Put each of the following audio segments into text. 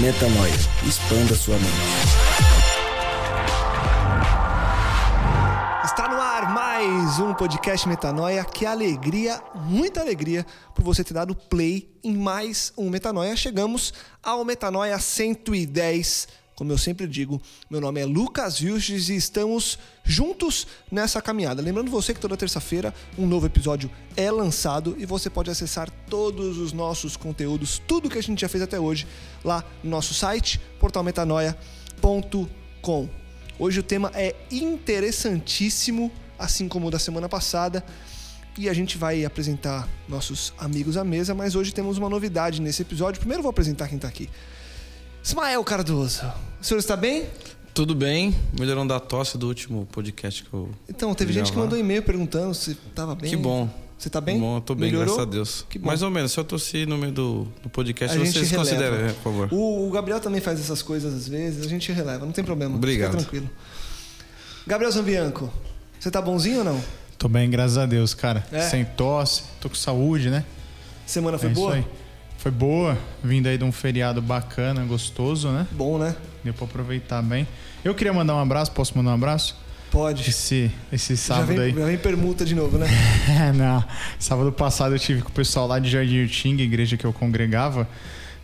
Metanoia. Expanda sua mente. Está no ar mais um podcast Metanoia. Que alegria, muita alegria por você ter dado play em mais um Metanoia. Chegamos ao Metanoia 110. Como eu sempre digo, meu nome é Lucas Vilches e estamos juntos nessa caminhada. Lembrando você que toda terça-feira um novo episódio é lançado e você pode acessar todos os nossos conteúdos, tudo que a gente já fez até hoje, lá no nosso site, portalmetanoia.com. Hoje o tema é interessantíssimo, assim como o da semana passada, e a gente vai apresentar nossos amigos à mesa, mas hoje temos uma novidade nesse episódio. Primeiro vou apresentar quem está aqui. Ismael Cardoso, o senhor está bem? Tudo bem, melhorando da tosse do último podcast que eu. Então, teve gente que mandou e-mail perguntando se estava bem. Que bom. Você está bem? Que bom, eu tô bem, Melhorou? graças a Deus. Que bom. Mais ou menos, se eu tossi no meio do, do podcast, A gente vocês releva. consideram, é, por favor. O, o Gabriel também faz essas coisas às vezes, a gente releva, não tem problema. Obrigado. Fica tranquilo. Gabriel Zambianco, você tá bonzinho ou não? Tô bem, graças a Deus, cara. É? Sem tosse, tô com saúde, né? Semana foi é boa? Isso aí. Foi boa, vindo aí de um feriado bacana, gostoso, né? Bom, né? Deu pra aproveitar bem. Eu queria mandar um abraço, posso mandar um abraço? Pode. Esse, esse Já sábado vem, aí. já vem permuta de novo, né? É, não. Sábado passado eu tive com o pessoal lá de Jardim Utinga, igreja que eu congregava,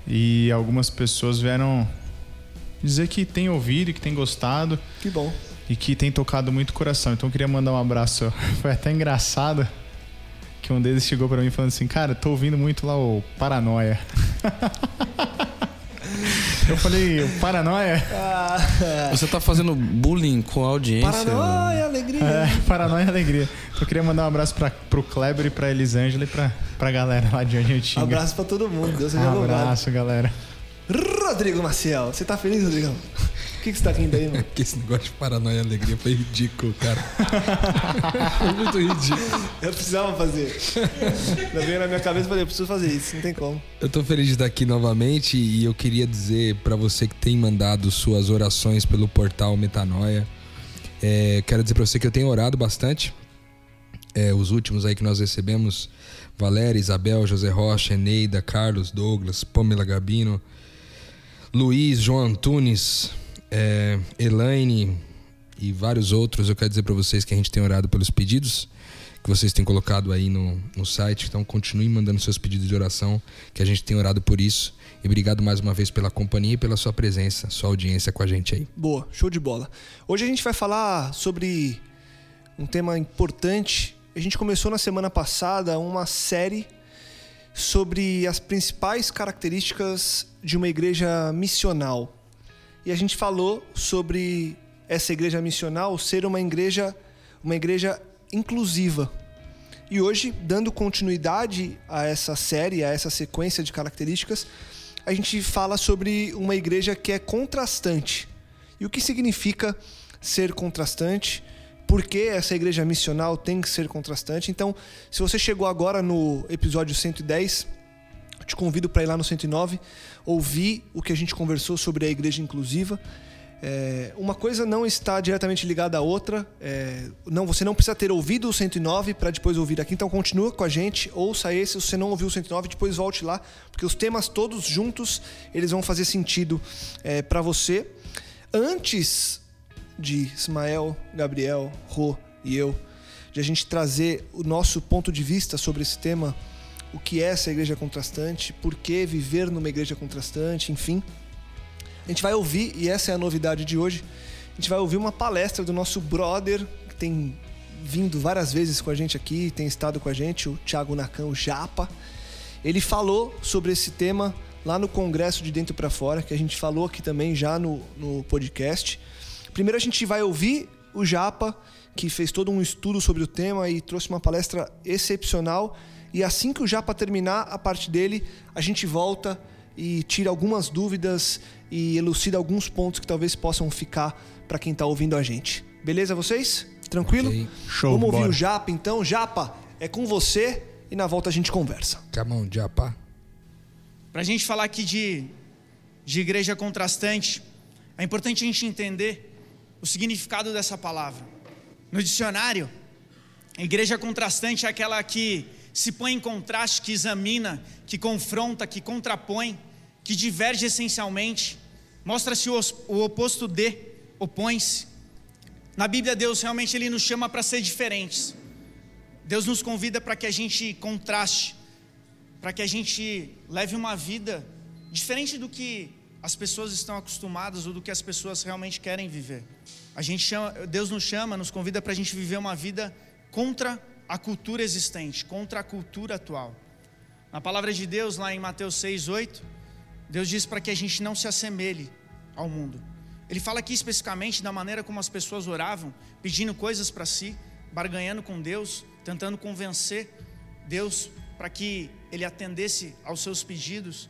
e algumas pessoas vieram dizer que tem ouvido e que tem gostado Que bom. e que tem tocado muito o coração. Então eu queria mandar um abraço. Foi até engraçado que um deles chegou pra mim falando assim: "Cara, tô ouvindo muito lá o Paranoia". eu falei: "O Paranoia?" Ah, Você tá fazendo bullying com a audiência? paranoia, alegria. É, Paranoia alegria. Então eu queria mandar um abraço pra, pro Kleber e pra Elisângela e pra, pra galera lá de Argentina. Abraço pra todo mundo, Deus seja Um louvado. abraço, galera. Rodrigo Maciel, você tá feliz, Rodrigão? Que, que você tá rindo aí, mano? Que esse negócio de paranoia e alegria foi ridículo, cara. foi muito ridículo. Eu precisava fazer. Ainda veio na minha cabeça e falei, eu preciso fazer isso, não tem como. Eu tô feliz de estar aqui novamente e eu queria dizer pra você que tem mandado suas orações pelo portal Metanoia. é, quero dizer pra você que eu tenho orado bastante. É, os últimos aí que nós recebemos: Valéria, Isabel, José Rocha, Eneida, Carlos, Douglas, Pamela Gabino, Luiz, João Antunes, é, Elaine e vários outros. Eu quero dizer pra vocês que a gente tem orado pelos pedidos que vocês têm colocado aí no, no site. Então continuem mandando seus pedidos de oração, que a gente tem orado por isso. E obrigado mais uma vez pela companhia e pela sua presença, sua audiência com a gente aí. Boa, show de bola. Hoje a gente vai falar sobre um tema importante. A gente começou na semana passada uma série sobre as principais características de uma igreja missional. E a gente falou sobre essa igreja missional ser uma igreja, uma igreja inclusiva. E hoje, dando continuidade a essa série, a essa sequência de características, a gente fala sobre uma igreja que é contrastante. E o que significa ser contrastante? Por que essa igreja missional tem que ser contrastante? Então, se você chegou agora no episódio 110, eu te convido para ir lá no 109, ouvir o que a gente conversou sobre a igreja inclusiva. É, uma coisa não está diretamente ligada à outra. é, não, você não precisa ter ouvido o 109 para depois ouvir aqui. Então continua com a gente, ouça esse. Se você não ouviu o 109, depois volte lá, porque os temas todos juntos eles vão fazer sentido para você. Antes de Ismael, Gabriel, Rô e eu, de a gente trazer o nosso ponto de vista sobre esse tema, o que é essa igreja contrastante, por que viver numa igreja contrastante, enfim. A gente vai ouvir, e essa é a novidade de hoje, A gente vai ouvir uma palestra do nosso brother, que tem vindo várias vezes com a gente aqui, tem estado com a gente, o Thiago Nakan, o Japa. Ele falou sobre esse tema lá no Congresso de Dentro para Fora, que a gente falou aqui também já no, no podcast. Primeiro a gente vai ouvir o Japa, que fez todo um estudo sobre o tema e trouxe uma palestra excepcional. E assim que o Japa terminar a parte dele, a gente volta e tira algumas dúvidas e elucida alguns pontos que talvez possam ficar para quem está ouvindo a gente. Beleza vocês? Tranquilo? Ok. Show, Vamos ouvir bora. o Japa então. Japa, é com você e na volta a gente conversa. Come on, Japa. Para a gente falar aqui de, de igreja contrastante, é importante a gente entender o significado dessa palavra. No dicionário, a igreja contrastante é aquela que se põe em contraste, que examina, que confronta, que contrapõe, que diverge essencialmente, mostra-se o os- o oposto de, opõe-se. Na Bíblia, Deus realmente ele nos chama para ser diferentes. Deus nos convida para que a gente contraste, para que a gente leve uma vida diferente do que as pessoas estão acostumadas ou do que as pessoas realmente querem viver. A gente chama, Deus nos chama, nos convida para a gente viver uma vida contra a cultura existente, contra a cultura atual. Na palavra de Deus, lá em Mateus 6, 8, Deus diz para que a gente não se assemelhe ao mundo. Ele fala aqui especificamente da maneira como as pessoas oravam, pedindo coisas para si, barganhando com Deus, tentando convencer Deus para que Ele atendesse aos seus pedidos.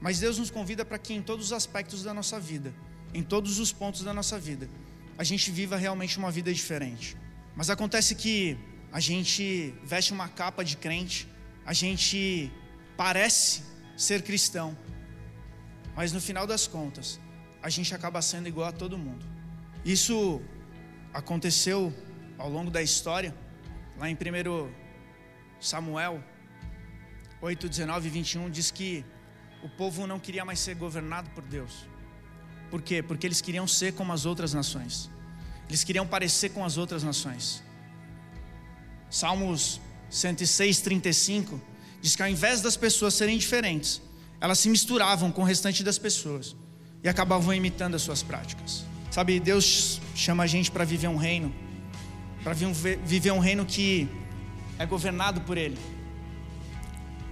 Mas Deus nos convida para que em todos os aspectos da nossa vida, em todos os pontos da nossa vida, a gente viva realmente uma vida diferente. Mas acontece que a gente veste uma capa de crente, a gente parece ser cristão, mas no final das contas, a gente acaba sendo igual a todo mundo. Isso aconteceu ao longo da história, lá em 1 Samuel 8, 19 e 21, diz que o povo não queria mais ser governado por Deus. Por quê? Porque eles queriam ser como as outras nações. Eles queriam parecer com as outras nações. Salmos 106, 35 diz que ao invés das pessoas serem diferentes, elas se misturavam com o restante das pessoas e acabavam imitando as suas práticas. Sabe, Deus chama a gente para viver um reino, para viver um reino que é governado por Ele.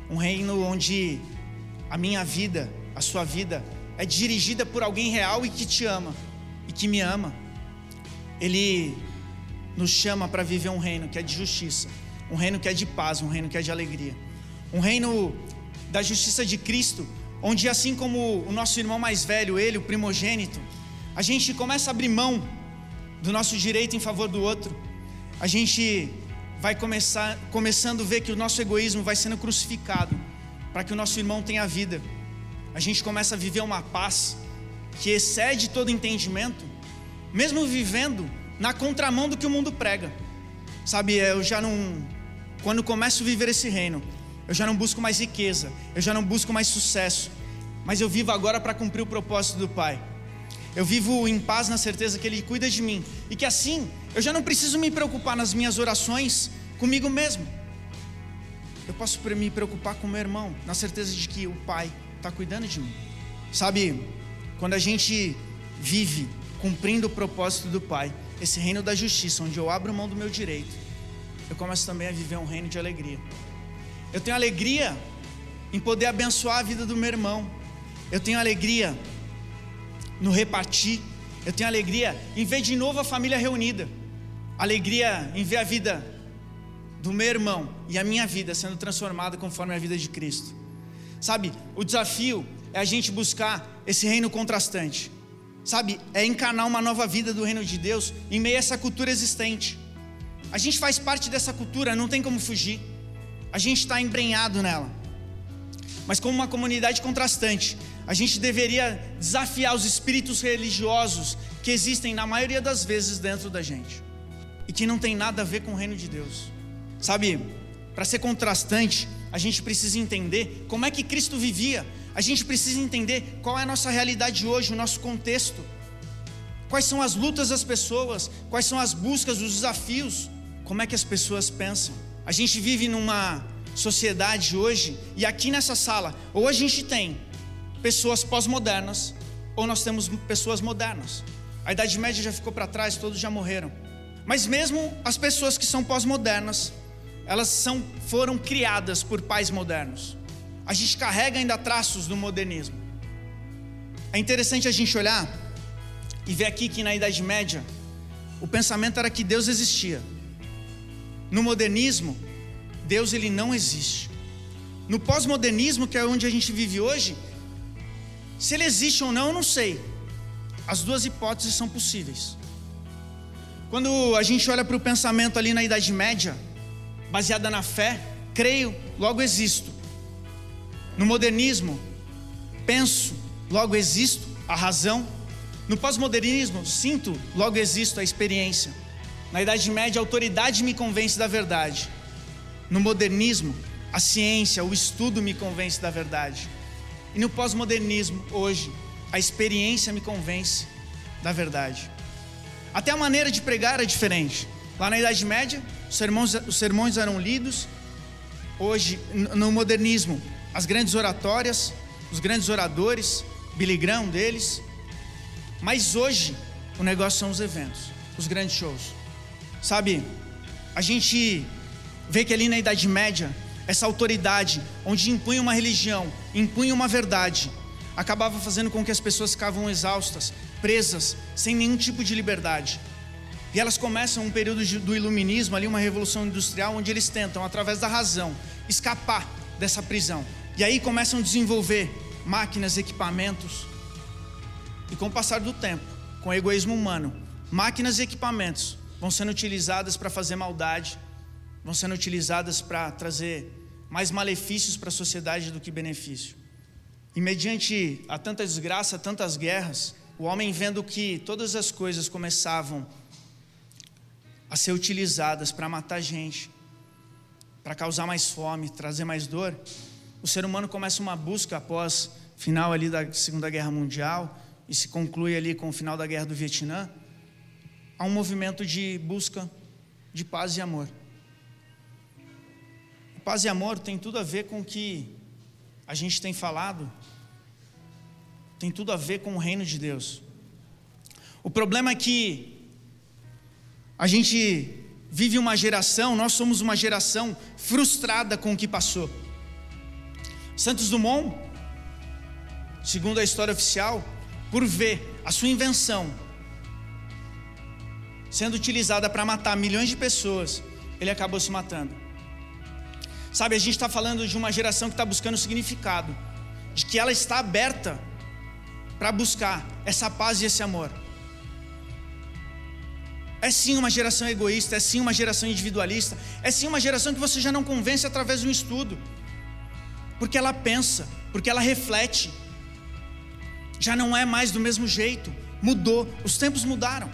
Um reino onde a minha vida, a sua vida, é dirigida por alguém real e que te ama e que me ama. Ele nos chama para viver um reino que é de justiça, um reino que é de paz, um reino que é de alegria, um reino da justiça de Cristo, onde assim como o nosso irmão mais velho, ele, o primogênito, a gente começa a abrir mão do nosso direito em favor do outro. A gente vai começar começando a ver que o nosso egoísmo vai sendo crucificado para que o nosso irmão tenha vida. A gente começa a viver uma paz que excede todo entendimento, mesmo vivendo na contramão do que o mundo prega. Sabe, eu já não quando começo a viver esse reino, eu já não busco mais riqueza, eu já não busco mais sucesso, mas eu vivo agora para cumprir o propósito do Pai. Eu vivo em paz na certeza que Ele cuida de mim e que assim eu já não preciso me preocupar nas minhas orações comigo mesmo. Eu posso me preocupar com meu irmão, na certeza de que o Pai está cuidando de mim. Sabe, quando a gente vive cumprindo o propósito do Pai, esse reino da justiça, onde eu abro mão do meu direito, eu começo também a viver um reino de alegria. Eu tenho alegria em poder abençoar a vida do meu irmão. Eu tenho alegria no repartir. Eu tenho alegria em ver de novo a família reunida. Alegria em ver a vida do meu irmão e a minha vida sendo transformada conforme a vida de Cristo. Sabe, o desafio é a gente buscar esse reino contrastante. Sabe, é encarnar uma nova vida do reino de Deus em meio a essa cultura existente. A gente faz parte dessa cultura, não tem como fugir. A gente está embrenhado nela. Mas como uma comunidade contrastante, a gente deveria desafiar os espíritos religiosos que existem na maioria das vezes dentro da gente e que não tem nada a ver com o reino de Deus. Sabe, para ser contrastante, a gente precisa entender como é que Cristo vivia. A gente precisa entender qual é a nossa realidade hoje, o nosso contexto. Quais são as lutas das pessoas, quais são as buscas, os desafios, como é que as pessoas pensam. A gente vive numa sociedade hoje, e aqui nessa sala, ou a gente tem pessoas pós-modernas, ou nós temos pessoas modernas. A Idade Média já ficou para trás, todos já morreram. Mas mesmo as pessoas que são pós-modernas, elas são, foram criadas por pais modernos. A gente carrega ainda traços do modernismo. É interessante a gente olhar e ver aqui que na Idade Média o pensamento era que Deus existia. No modernismo, Deus ele não existe. No pós-modernismo, que é onde a gente vive hoje, se ele existe ou não, eu não sei. As duas hipóteses são possíveis. Quando a gente olha para o pensamento ali na Idade Média, baseada na fé, creio, logo existo. No modernismo, penso, logo existo, a razão. No pós-modernismo, sinto, logo existo, a experiência. Na Idade Média, a autoridade me convence da verdade. No modernismo, a ciência, o estudo me convence da verdade. E no pós-modernismo, hoje, a experiência me convence da verdade. Até a maneira de pregar é diferente. Lá na Idade Média, os sermões, os sermões eram lidos. Hoje, no modernismo, as grandes oratórias, os grandes oradores, Billy Graham deles. Mas hoje, o negócio são os eventos, os grandes shows. Sabe, a gente vê que ali na Idade Média, essa autoridade, onde impunha uma religião, impunha uma verdade, acabava fazendo com que as pessoas ficavam exaustas, presas, sem nenhum tipo de liberdade. E elas começam um período do iluminismo, ali uma revolução industrial, onde eles tentam, através da razão, escapar dessa prisão. E aí começam a desenvolver máquinas, equipamentos. E com o passar do tempo, com o egoísmo humano, máquinas e equipamentos vão sendo utilizadas para fazer maldade, vão sendo utilizadas para trazer mais malefícios para a sociedade do que benefício. E mediante a tanta desgraça, tantas guerras, o homem vendo que todas as coisas começavam a ser utilizadas para matar gente, para causar mais fome, trazer mais dor, o ser humano começa uma busca após final ali da Segunda Guerra Mundial e se conclui ali com o final da Guerra do Vietnã, há um movimento de busca de paz e amor. Paz e amor tem tudo a ver com o que a gente tem falado, tem tudo a ver com o reino de Deus. O problema é que a gente vive uma geração, nós somos uma geração frustrada com o que passou. Santos Dumont, segundo a história oficial, por ver a sua invenção sendo utilizada para matar milhões de pessoas, ele acabou se matando. Sabe, a gente está falando de uma geração que está buscando significado, de que ela está aberta para buscar essa paz e esse amor. É sim uma geração egoísta, é sim uma geração individualista, é sim uma geração que você já não convence através de um estudo, porque ela pensa, porque ela reflete, já não é mais do mesmo jeito, mudou, os tempos mudaram.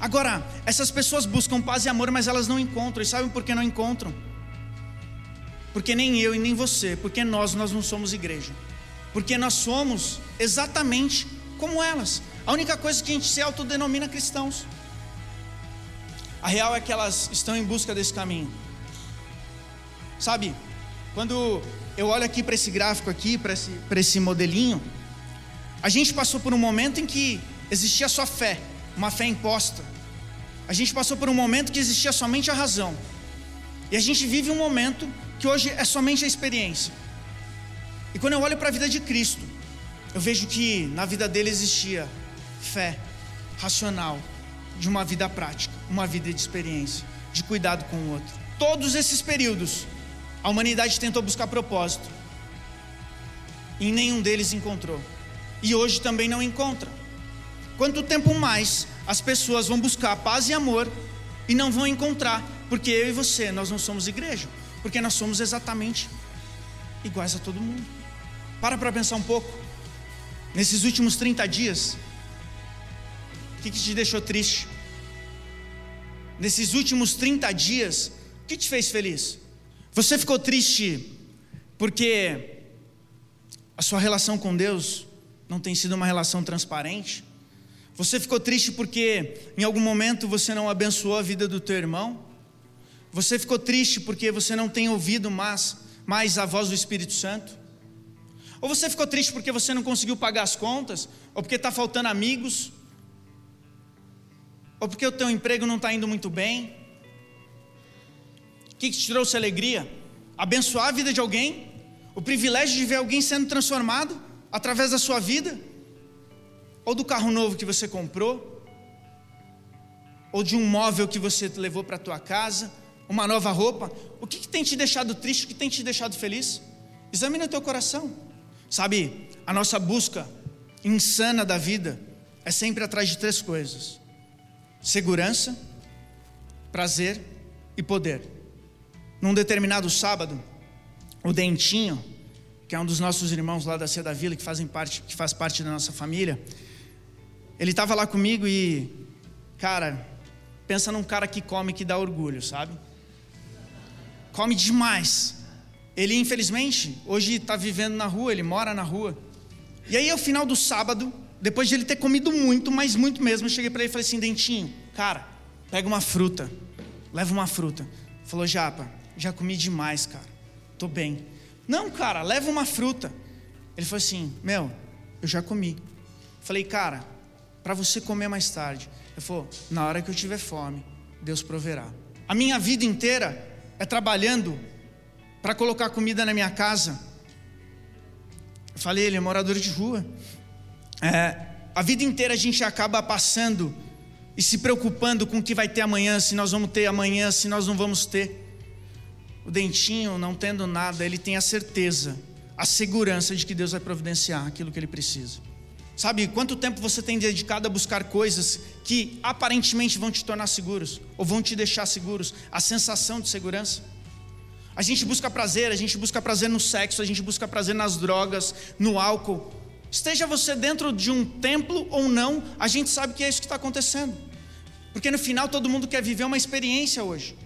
Agora, essas pessoas buscam paz e amor, mas elas não encontram, e sabem por que não encontram? Porque nem eu e nem você, porque nós, nós não somos igreja. Porque nós somos exatamente como elas. A única coisa que a gente se autodenomina cristãos. A real é que elas estão em busca desse caminho. Sabe, quando eu olho aqui para esse gráfico aqui, para esse, esse modelinho, a gente passou por um momento em que existia só fé, uma fé imposta. A gente passou por um momento que existia somente a razão. E a gente vive um momento que hoje é somente a experiência. E quando eu olho para a vida de Cristo, eu vejo que na vida dele existia fé racional, de uma vida prática, uma vida de experiência, de cuidado com o outro. Todos esses períodos, a humanidade tentou buscar propósito, e nenhum deles encontrou, e hoje também não encontra. Quanto tempo mais as pessoas vão buscar paz e amor e não vão encontrar, porque eu e você, nós não somos igreja. Porque nós somos exatamente iguais a todo mundo. Para para pensar um pouco. Nesses últimos 30 dias, o que, que te deixou triste? Nesses últimos 30 dias, o que te fez feliz? Você ficou triste porque a sua relação com Deus não tem sido uma relação transparente? Você ficou triste porque em algum momento você não abençoou a vida do teu irmão? Você ficou triste porque você não tem ouvido mais, mais a voz do Espírito Santo? Ou você ficou triste porque você não conseguiu pagar as contas? Ou porque está faltando amigos? Ou porque o teu emprego não está indo muito bem? O que, que te trouxe alegria? Abençoar a vida de alguém? O privilégio de ver alguém sendo transformado através da sua vida? Ou do carro novo que você comprou? Ou de um móvel que você levou para a tua casa? Uma nova roupa? O que, que tem te deixado triste? O que tem te deixado feliz? Examine o teu coração. Sabe, a nossa busca insana da vida é sempre atrás de três coisas: segurança, prazer e poder. Num determinado sábado, o Dentinho, que é um dos nossos irmãos lá da Seda Vila, que fazem parte, que faz parte da nossa família, ele estava lá comigo e, cara, pensa num cara que come que dá orgulho, sabe? Come demais. Ele, infelizmente, hoje está vivendo na rua, ele mora na rua. E aí, ao final do sábado, depois de ele ter comido muito, mas muito mesmo, eu cheguei para ele e falei assim: Dentinho, cara, pega uma fruta, leva uma fruta. Falou, Japa, já comi demais, cara, tô bem. Não, cara, leva uma fruta. Ele falou assim: Meu, eu já comi. Falei, cara, para você comer mais tarde. Ele falou: Na hora que eu tiver fome, Deus proverá. A minha vida inteira é trabalhando para colocar comida na minha casa. Eu falei, ele é morador de rua. É, a vida inteira a gente acaba passando e se preocupando com o que vai ter amanhã, se nós vamos ter amanhã, se nós não vamos ter. O dentinho, não tendo nada, ele tem a certeza, a segurança de que Deus vai providenciar aquilo que ele precisa. Sabe, quanto tempo você tem dedicado a buscar coisas que aparentemente vão te tornar seguros, ou vão te deixar seguros, a sensação de segurança? A gente busca prazer, a gente busca prazer no sexo, a gente busca prazer nas drogas, no álcool. Esteja você dentro de um templo ou não, a gente sabe que é isso que está acontecendo. Porque no final todo mundo quer viver uma experiência hoje.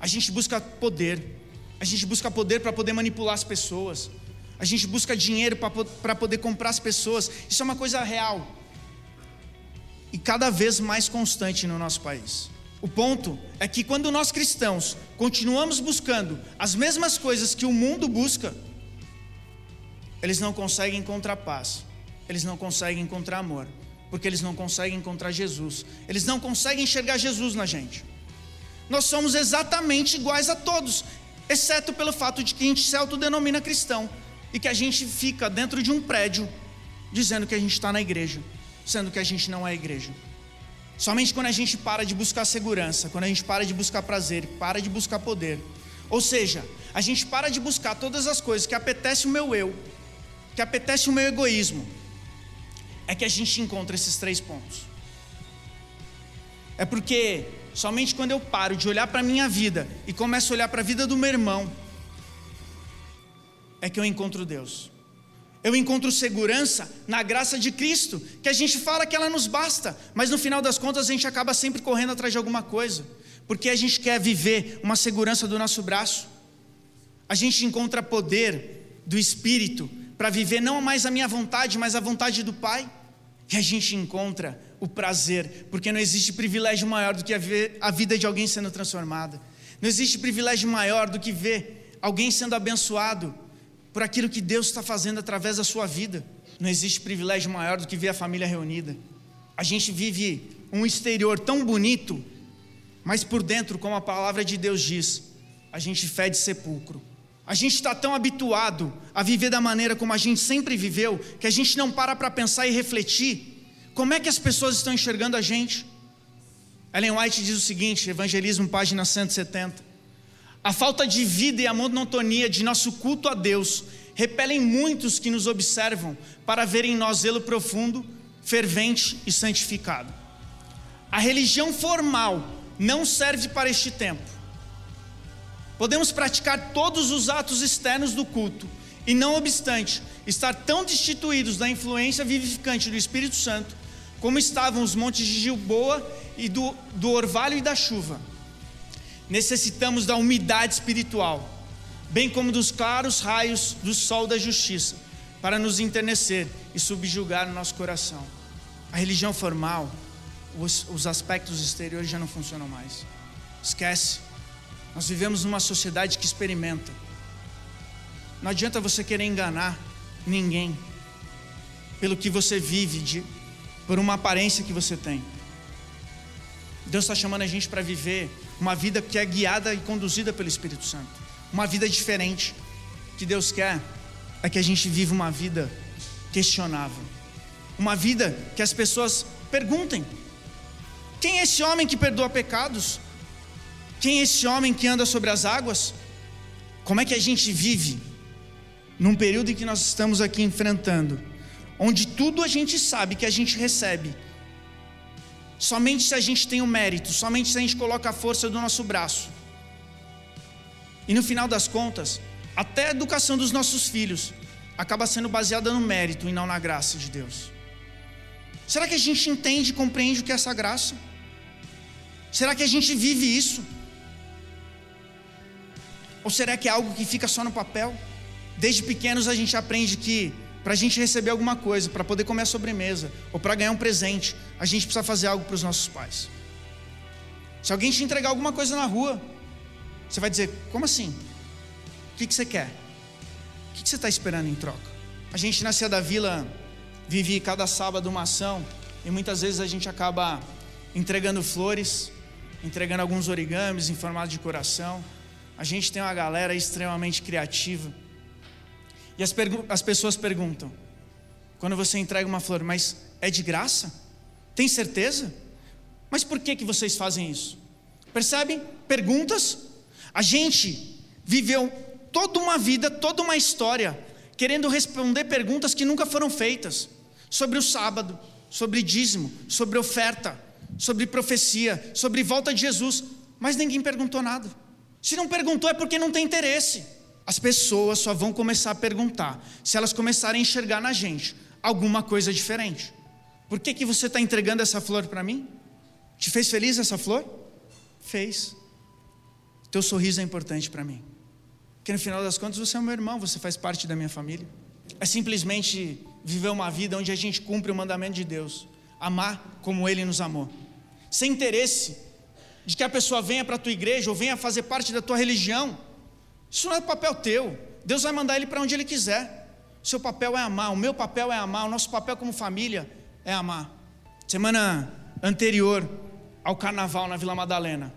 A gente busca poder, a gente busca poder para poder manipular as pessoas, a gente busca dinheiro para poder comprar as pessoas. Isso é uma coisa real e cada vez mais constante no nosso país. O ponto é que quando nós cristãos continuamos buscando as mesmas coisas que o mundo busca, eles não conseguem encontrar paz, eles não conseguem encontrar amor, porque eles não conseguem encontrar Jesus, eles não conseguem enxergar Jesus na gente. Nós somos exatamente iguais a todos, exceto pelo fato de que a gente se autodenomina cristão e que a gente fica dentro de um prédio dizendo que a gente está na igreja, sendo que a gente não é igreja. Somente quando a gente para de buscar segurança, quando a gente para de buscar prazer, para de buscar poder. Ou seja, a gente para de buscar todas as coisas que apetece o meu eu, que apetece o meu egoísmo. É que a gente encontra esses três pontos. É porque somente quando eu paro de olhar para a minha vida e começo a olhar para a vida do meu irmão, é que eu encontro Deus. Eu encontro segurança na graça de Cristo, que a gente fala que ela nos basta, mas no final das contas a gente acaba sempre correndo atrás de alguma coisa, porque a gente quer viver uma segurança do nosso braço. A gente encontra poder do Espírito para viver não mais a minha vontade, mas a vontade do Pai. E a gente encontra o prazer, porque não existe privilégio maior do que a vida de alguém sendo transformada. Não existe privilégio maior do que ver alguém sendo abençoado por aquilo que Deus está fazendo através da sua vida. Não existe privilégio maior do que ver a família reunida. A gente vive um exterior tão bonito, mas por dentro, como a palavra de Deus diz, a gente fede sepulcro. A gente está tão habituado a viver da maneira como a gente sempre viveu, que a gente não para para pensar e refletir como é que as pessoas estão enxergando a gente. Ellen White diz o seguinte, Evangelismo, página 170. A falta de vida e a monotonia de nosso culto a Deus repelem muitos que nos observam para verem em nós zelo profundo, fervente e santificado. A religião formal não serve para este tempo. Podemos praticar todos os atos externos do culto e, não obstante, estar tão destituídos da influência vivificante do Espírito Santo como estavam os montes de Gilboa e do, do orvalho e da chuva necessitamos da umidade espiritual, bem como dos claros raios do sol da justiça, para nos enternecer e subjugar o nosso coração. A religião formal, os, os aspectos exteriores já não funcionam mais. Esquece. Nós vivemos numa sociedade que experimenta. Não adianta você querer enganar ninguém pelo que você vive, de, por uma aparência que você tem. Deus está chamando a gente para viver uma vida que é guiada e conduzida pelo Espírito Santo. Uma vida diferente. O que Deus quer é que a gente viva uma vida questionável. Uma vida que as pessoas perguntem: quem é esse homem que perdoa pecados? Quem é esse homem que anda sobre as águas? Como é que a gente vive num período em que nós estamos aqui enfrentando, onde tudo a gente sabe que a gente recebe, somente se a gente tem o mérito, somente se a gente coloca a força do nosso braço. E no final das contas, até a educação dos nossos filhos acaba sendo baseada no mérito e não na graça de Deus. Será que a gente entende e compreende o que é essa graça? Será que a gente vive isso? Ou será que é algo que fica só no papel? Desde pequenos a gente aprende que para a gente receber alguma coisa, para poder comer a sobremesa, ou para ganhar um presente, a gente precisa fazer algo para os nossos pais. Se alguém te entregar alguma coisa na rua, você vai dizer: como assim? O que, que você quer? O que, que você está esperando em troca? A gente nascia da vila, vive cada sábado uma ação, e muitas vezes a gente acaba entregando flores, entregando alguns origamis em formato de coração. A gente tem uma galera extremamente criativa e as, as pessoas perguntam, quando você entrega uma flor, mas é de graça? Tem certeza? Mas por que, que vocês fazem isso? Percebem? Perguntas. A gente viveu toda uma vida, toda uma história, querendo responder perguntas que nunca foram feitas sobre o sábado, sobre dízimo, sobre oferta, sobre profecia, sobre volta de Jesus, mas ninguém perguntou nada. Se não perguntou é porque não tem interesse as pessoas só vão começar a perguntar se elas começarem a enxergar na gente alguma coisa diferente. Por que, que você está entregando essa flor para mim? Te fez feliz essa flor? Fez. Teu sorriso é importante para mim. Porque no final das contas você é meu irmão, você faz parte da minha família. É simplesmente viver uma vida onde a gente cumpre o mandamento de Deus, amar como Ele nos amou, sem interesse de que a pessoa venha para a tua igreja ou venha fazer parte da tua religião isso não é papel teu. Deus vai mandar ele para onde ele quiser. Seu papel é amar, o meu papel é amar, o nosso papel como família é amar. Semana anterior ao carnaval na Vila Madalena,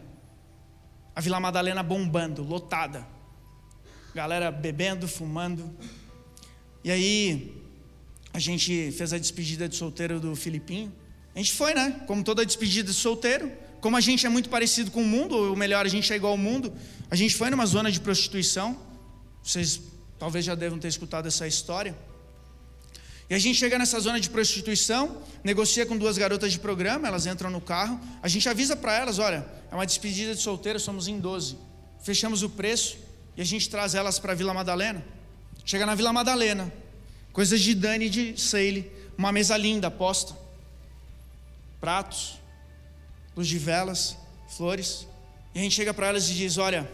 a Vila Madalena bombando, lotada, galera bebendo, fumando. E aí a gente fez a despedida de solteiro do Filipinho. A gente foi, né? Como toda despedida de solteiro, como a gente é muito parecido com o mundo, ou melhor, a gente é igual ao mundo, a gente foi numa zona de prostituição. Vocês talvez já devam ter escutado essa história. E a gente chega nessa zona de prostituição, negocia com duas garotas de programa, elas entram no carro, a gente avisa para elas, olha, é uma despedida de solteiro, somos em 12. Fechamos o preço e a gente traz elas para a Vila Madalena. Chega na Vila Madalena, coisas de Dani de Seile, uma mesa linda posta. Pratos, luz de velas, flores. E a gente chega para elas e diz: Olha,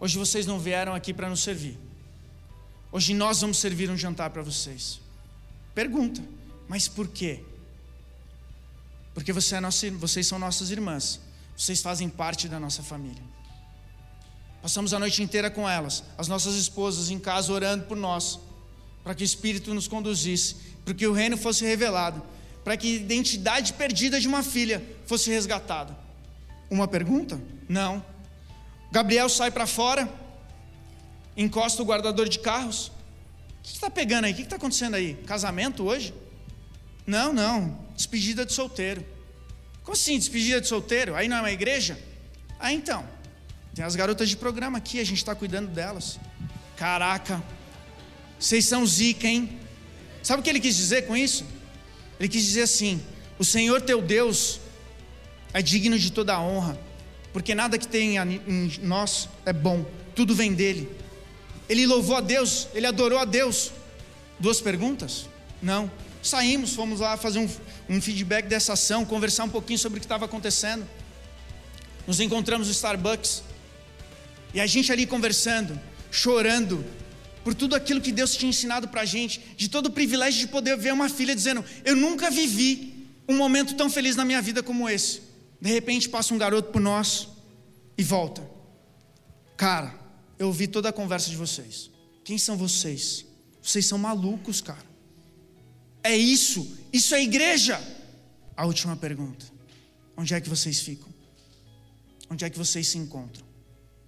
hoje vocês não vieram aqui para nos servir. Hoje nós vamos servir um jantar para vocês. Pergunta, mas por quê? Porque você é nossa, vocês são nossas irmãs. Vocês fazem parte da nossa família. Passamos a noite inteira com elas, as nossas esposas em casa orando por nós, para que o Espírito nos conduzisse, para que o reino fosse revelado para que a identidade perdida de uma filha fosse resgatada. Uma pergunta? Não. Gabriel sai para fora, encosta o guardador de carros. O que está pegando aí? O que está acontecendo aí? Casamento hoje? Não, não. Despedida de solteiro. Como assim, despedida de solteiro? Aí não é uma igreja? Ah, então. Tem as garotas de programa aqui, a gente está cuidando delas. Caraca, vocês são zica, hein? Sabe o que ele quis dizer com isso? Ele quis dizer assim: O Senhor teu Deus é digno de toda a honra, porque nada que tem em nós é bom, tudo vem dele. Ele louvou a Deus, ele adorou a Deus. Duas perguntas? Não. Saímos, fomos lá fazer um, um feedback dessa ação, conversar um pouquinho sobre o que estava acontecendo. Nos encontramos no Starbucks. E a gente ali conversando, chorando, por tudo aquilo que Deus tinha ensinado para a gente, de todo o privilégio de poder ver uma filha dizendo: Eu nunca vivi um momento tão feliz na minha vida como esse. De repente passa um garoto por nós e volta. Cara, eu ouvi toda a conversa de vocês. Quem são vocês? Vocês são malucos, cara. É isso, isso é igreja. A última pergunta: onde é que vocês ficam? Onde é que vocês se encontram?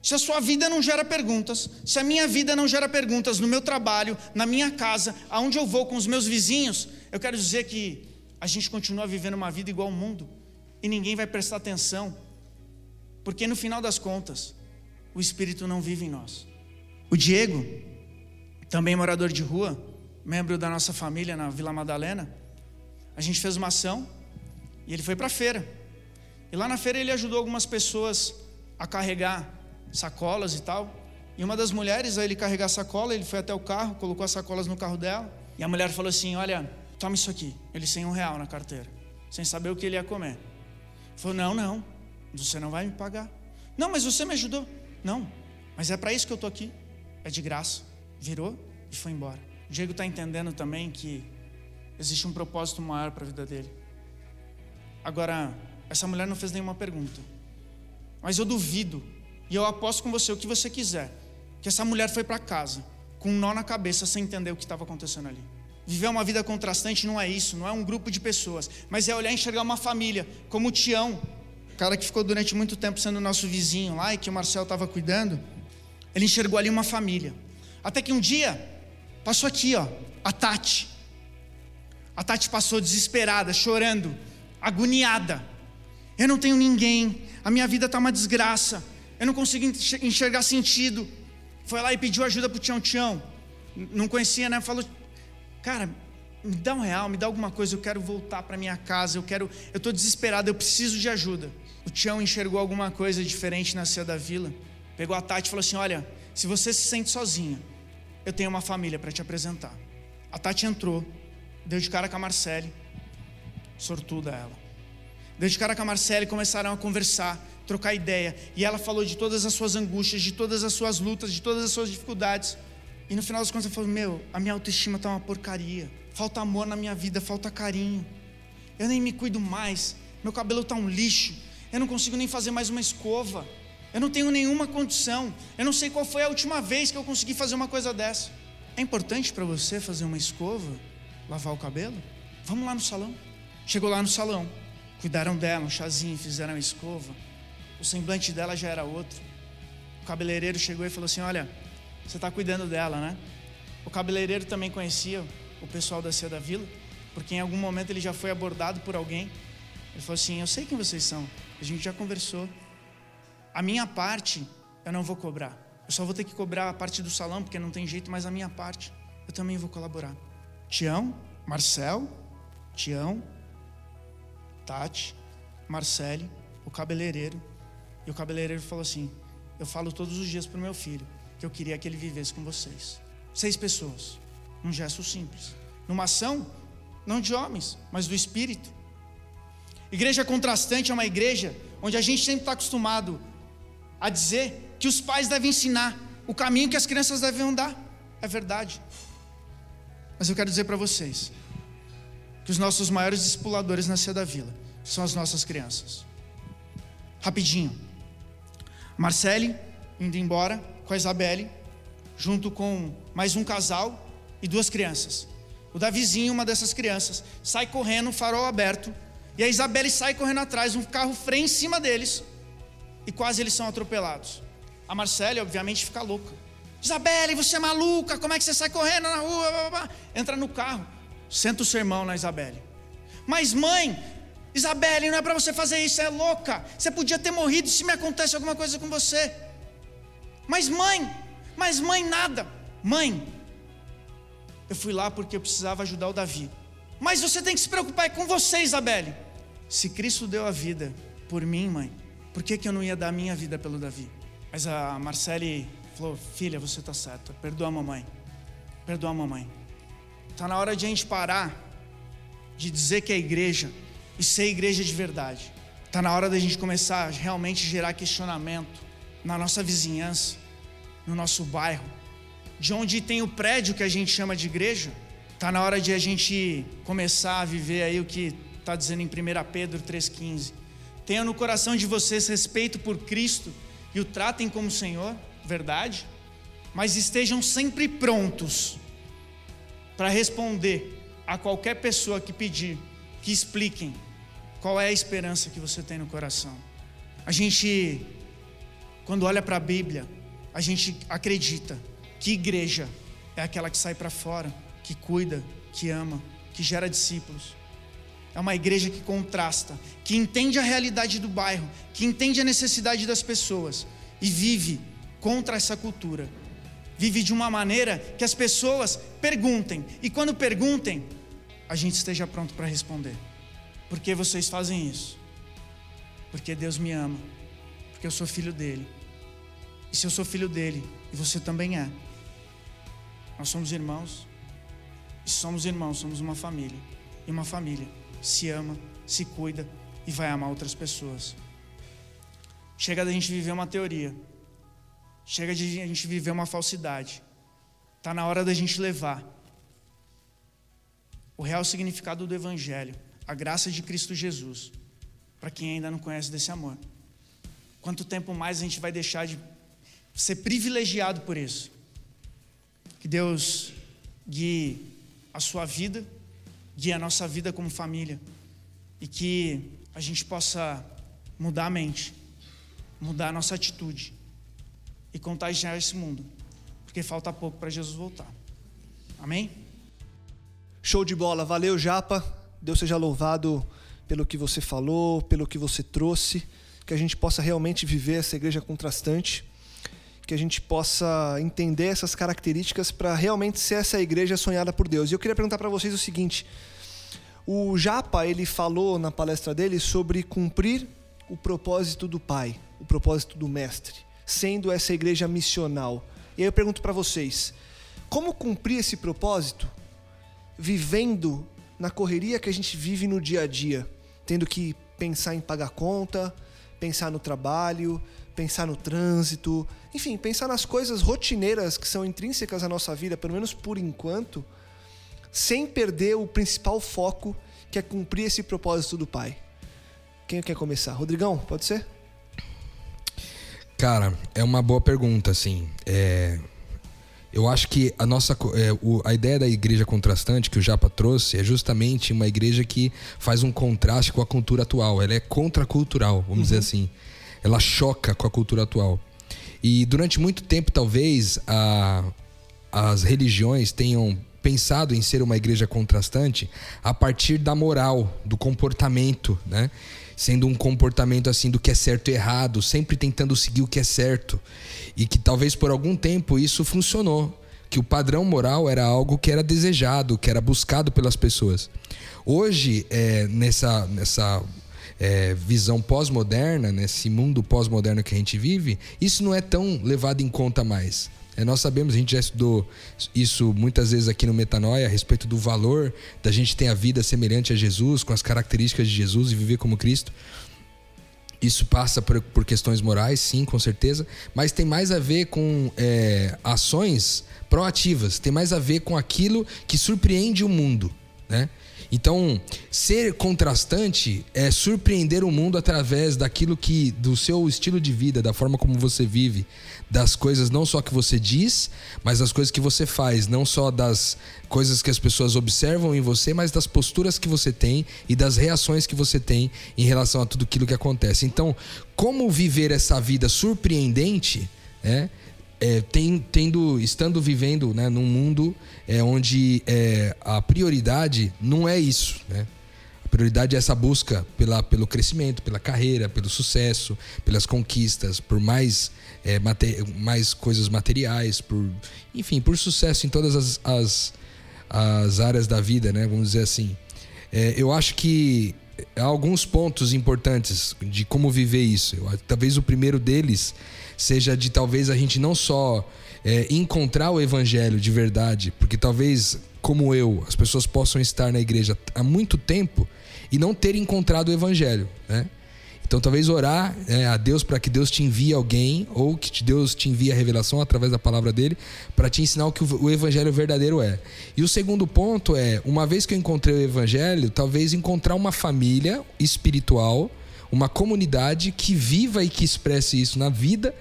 Se a sua vida não gera perguntas, se a minha vida não gera perguntas no meu trabalho, na minha casa, aonde eu vou com os meus vizinhos, eu quero dizer que a gente continua vivendo uma vida igual ao mundo e ninguém vai prestar atenção, porque no final das contas, o Espírito não vive em nós. O Diego, também morador de rua, membro da nossa família na Vila Madalena, a gente fez uma ação e ele foi para a feira. E lá na feira ele ajudou algumas pessoas a carregar sacolas e tal. E uma das mulheres, aí ele carregar a sacola, ele foi até o carro, colocou as sacolas no carro dela. E a mulher falou assim: Olha, toma isso aqui. Ele sem um real na carteira, sem saber o que ele ia comer. Falou: Não, não, você não vai me pagar. Não, mas você me ajudou. Não, mas é para isso que eu estou aqui. É de graça. Virou e foi embora. O Diego está entendendo também que existe um propósito maior para a vida dele. Agora, essa mulher não fez nenhuma pergunta. Mas eu duvido e eu aposto com você o que você quiser, que essa mulher foi para casa com um nó na cabeça sem entender o que estava acontecendo ali. Viver uma vida contrastante não é isso, não é um grupo de pessoas, mas é olhar e enxergar uma família, como o Tião, cara que ficou durante muito tempo sendo nosso vizinho lá e que o Marcel estava cuidando. Ele enxergou ali uma família. Até que um dia, passou aqui, ó, a Tati. A Tati passou desesperada, chorando, agoniada. Eu não tenho ninguém, a minha vida está uma desgraça eu não consigo enxergar sentido. Foi lá e pediu ajuda para o Tião Tião. Não conhecia, né? Falou, cara, me dá um real, me dá alguma coisa, eu quero voltar para minha casa, eu quero, eu estou desesperado, eu preciso de ajuda. O Tião enxergou alguma coisa diferente na Cia da Vila, pegou a Tati e falou assim: Olha, se você se sente sozinha, eu tenho uma família para te apresentar. A Tati entrou, deu de cara com a Marcele, sortuda ela. Deu de cara com a Marcele, começaram a conversar trocar ideia. E ela falou de todas as suas angústias, de todas as suas lutas, de todas as suas dificuldades. E no final das contas ela falou: Meu, a minha autoestima está uma porcaria. Falta amor na minha vida, falta carinho. Eu nem me cuido mais. Meu cabelo está um lixo. Eu não consigo nem fazer mais uma escova. Eu não tenho nenhuma condição. Eu não sei qual foi a última vez que eu consegui fazer uma coisa dessa. É importante para você fazer uma escova, lavar o cabelo? Vamos lá no salão. Chegou lá no salão, cuidaram dela, um chazinho, fizeram a escova o semblante dela já era outro. O cabeleireiro chegou e falou assim: Olha, você está cuidando dela, né? O cabeleireiro também conhecia o pessoal da Cia da Vila, porque em algum momento ele já foi abordado por alguém. Ele falou assim: Eu sei quem vocês são, a gente já conversou. A minha parte eu não vou cobrar. Eu só vou ter que cobrar a parte do salão, porque não tem jeito, mas a minha parte eu também vou colaborar. Tião, Marcel, Tião, Tati, Marcele, o cabeleireiro e o cabeleireiro falou assim: Eu falo todos os dias para o meu filho que eu queria que ele vivesse com vocês. Seis pessoas. Um gesto simples. Numa ação, não de homens, mas do Espírito. Igreja contrastante é uma igreja onde a gente sempre está acostumado a dizer que os pais devem ensinar o caminho que as crianças devem andar. É verdade. Mas eu quero dizer para vocês que os nossos maiores discipuladores na Cia da Vila são as nossas crianças. Rapidinho. Marcele indo embora com a Isabelle, junto com mais um casal e duas crianças. O Davizinho, uma dessas crianças, sai correndo, farol aberto, e a Isabelle sai correndo atrás, um carro freia em cima deles, e quase eles são atropelados. A Marcele, obviamente, fica louca. Isabelle, você é maluca, como é que você sai correndo na rua? Entra no carro, senta o sermão na Isabelle. Mas mãe, Isabelle, não é para você fazer isso, é louca. Você podia ter morrido se me acontece alguma coisa com você. Mas mãe, mas mãe nada. Mãe, eu fui lá porque eu precisava ajudar o Davi. Mas você tem que se preocupar com você, Isabelle. Se Cristo deu a vida por mim, mãe, por que, que eu não ia dar a minha vida pelo Davi? Mas a Marcele falou: Filha, você está certa. Perdoa a mamãe. Perdoa a mamãe. Está na hora de a gente parar de dizer que a igreja e ser igreja de verdade. Está na hora da gente começar a realmente gerar questionamento na nossa vizinhança, no nosso bairro, de onde tem o prédio que a gente chama de igreja. Está na hora de a gente começar a viver aí o que está dizendo em 1 Pedro 3,15. Tenham no coração de vocês respeito por Cristo e o tratem como Senhor, verdade, mas estejam sempre prontos para responder a qualquer pessoa que pedir que expliquem qual é a esperança que você tem no coração? A gente, quando olha para a Bíblia, a gente acredita que igreja é aquela que sai para fora, que cuida, que ama, que gera discípulos. É uma igreja que contrasta, que entende a realidade do bairro, que entende a necessidade das pessoas e vive contra essa cultura. Vive de uma maneira que as pessoas perguntem, e quando perguntem, a gente esteja pronto para responder. Por que vocês fazem isso? Porque Deus me ama, porque eu sou filho dele. E se eu sou filho dele, e você também é, nós somos irmãos, e somos irmãos, somos uma família. E uma família se ama, se cuida e vai amar outras pessoas. Chega da gente viver uma teoria. Chega de a gente viver uma falsidade. Está na hora da gente levar o real significado do Evangelho, a graça de Cristo Jesus, para quem ainda não conhece desse amor. Quanto tempo mais a gente vai deixar de ser privilegiado por isso? Que Deus guie a sua vida, guie a nossa vida como família e que a gente possa mudar a mente, mudar a nossa atitude e contagiar esse mundo, porque falta pouco para Jesus voltar. Amém? Show de bola, valeu Japa. Deus seja louvado pelo que você falou, pelo que você trouxe, que a gente possa realmente viver essa igreja contrastante, que a gente possa entender essas características para realmente ser essa igreja sonhada por Deus. E eu queria perguntar para vocês o seguinte: o Japa ele falou na palestra dele sobre cumprir o propósito do Pai, o propósito do Mestre, sendo essa igreja missional. E aí eu pergunto para vocês: como cumprir esse propósito vivendo na correria que a gente vive no dia a dia, tendo que pensar em pagar conta, pensar no trabalho, pensar no trânsito, enfim, pensar nas coisas rotineiras que são intrínsecas à nossa vida, pelo menos por enquanto, sem perder o principal foco, que é cumprir esse propósito do Pai. Quem quer começar? Rodrigão, pode ser? Cara, é uma boa pergunta, assim. É, eu acho que a nossa é, o, a ideia da igreja contrastante que o Japa trouxe é justamente uma igreja que faz um contraste com a cultura atual. Ela é contracultural, vamos uhum. dizer assim. Ela choca com a cultura atual. E durante muito tempo, talvez, a, as religiões tenham pensado em ser uma igreja contrastante a partir da moral, do comportamento, né? Sendo um comportamento assim do que é certo e errado, sempre tentando seguir o que é certo. E que talvez por algum tempo isso funcionou, que o padrão moral era algo que era desejado, que era buscado pelas pessoas. Hoje, é, nessa, nessa é, visão pós-moderna, nesse mundo pós-moderno que a gente vive, isso não é tão levado em conta mais. É, nós sabemos, a gente já estudou isso muitas vezes aqui no Metanoia, a respeito do valor da gente ter a vida semelhante a Jesus, com as características de Jesus e viver como Cristo. Isso passa por, por questões morais, sim, com certeza, mas tem mais a ver com é, ações proativas, tem mais a ver com aquilo que surpreende o mundo, né? Então, ser contrastante é surpreender o mundo através daquilo que, do seu estilo de vida, da forma como você vive, das coisas não só que você diz, mas das coisas que você faz, não só das coisas que as pessoas observam em você, mas das posturas que você tem e das reações que você tem em relação a tudo aquilo que acontece. Então, como viver essa vida surpreendente, né? é, tem, tendo, estando vivendo né, num mundo é, onde é, a prioridade não é isso. Né? A prioridade é essa busca pela, pelo crescimento, pela carreira, pelo sucesso, pelas conquistas, por mais, é, mais coisas materiais, por, enfim, por sucesso em todas as, as, as áreas da vida, né? vamos dizer assim. É, eu acho que há alguns pontos importantes de como viver isso. Eu, talvez o primeiro deles seja de talvez a gente não só é, encontrar o evangelho de verdade, porque talvez, como eu, as pessoas possam estar na igreja há muito tempo e não ter encontrado o evangelho, né? Então, talvez orar é, a Deus para que Deus te envie alguém ou que Deus te envie a revelação através da palavra dele para te ensinar o que o evangelho verdadeiro é. E o segundo ponto é, uma vez que eu encontrei o evangelho, talvez encontrar uma família espiritual uma comunidade que viva e que expresse isso na vida,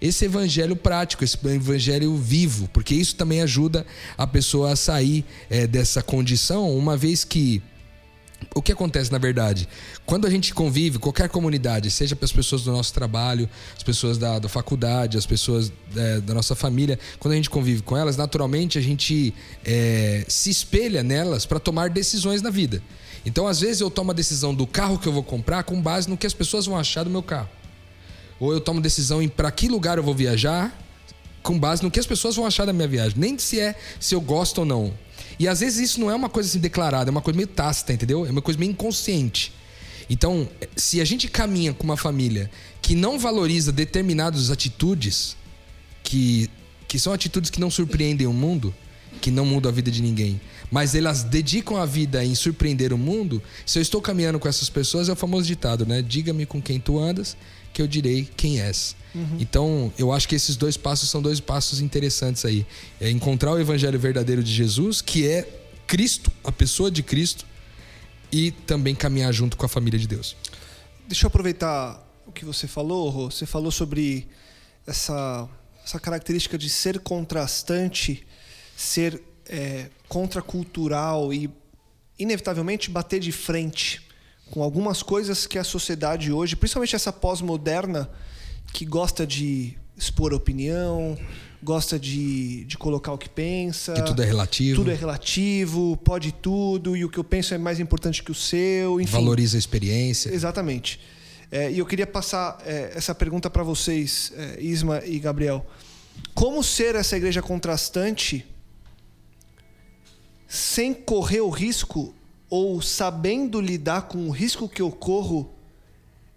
esse evangelho prático, esse evangelho vivo, porque isso também ajuda a pessoa a sair é, dessa condição, uma vez que o que acontece na verdade? Quando a gente convive, qualquer comunidade, seja as pessoas do nosso trabalho, as pessoas da, da faculdade, as pessoas é, da nossa família, quando a gente convive com elas, naturalmente a gente é, se espelha nelas para tomar decisões na vida. Então, às vezes, eu tomo a decisão do carro que eu vou comprar com base no que as pessoas vão achar do meu carro. Ou eu tomo decisão em para que lugar eu vou viajar com base no que as pessoas vão achar da minha viagem. Nem se é se eu gosto ou não. E às vezes isso não é uma coisa assim declarada, é uma coisa meio tácita, entendeu? É uma coisa meio inconsciente. Então, se a gente caminha com uma família que não valoriza determinadas atitudes, que, que são atitudes que não surpreendem o mundo, que não mudam a vida de ninguém, mas elas dedicam a vida em surpreender o mundo, se eu estou caminhando com essas pessoas, é o famoso ditado, né? Diga-me com quem tu andas, que eu direi quem és. Uhum. Então, eu acho que esses dois passos são dois passos interessantes aí. É encontrar o evangelho verdadeiro de Jesus, que é Cristo, a pessoa de Cristo, e também caminhar junto com a família de Deus. Deixa eu aproveitar o que você falou, Rô. Você falou sobre essa, essa característica de ser contrastante, ser é, contracultural e, inevitavelmente, bater de frente com algumas coisas que a sociedade hoje, principalmente essa pós-moderna, que gosta de expor opinião, gosta de, de colocar o que pensa. Que tudo é relativo. Tudo é relativo, pode tudo, e o que eu penso é mais importante que o seu. Enfim. Valoriza a experiência. Exatamente. É, e eu queria passar é, essa pergunta para vocês, é, Isma e Gabriel. Como ser essa igreja contrastante sem correr o risco ou sabendo lidar com o risco que eu corro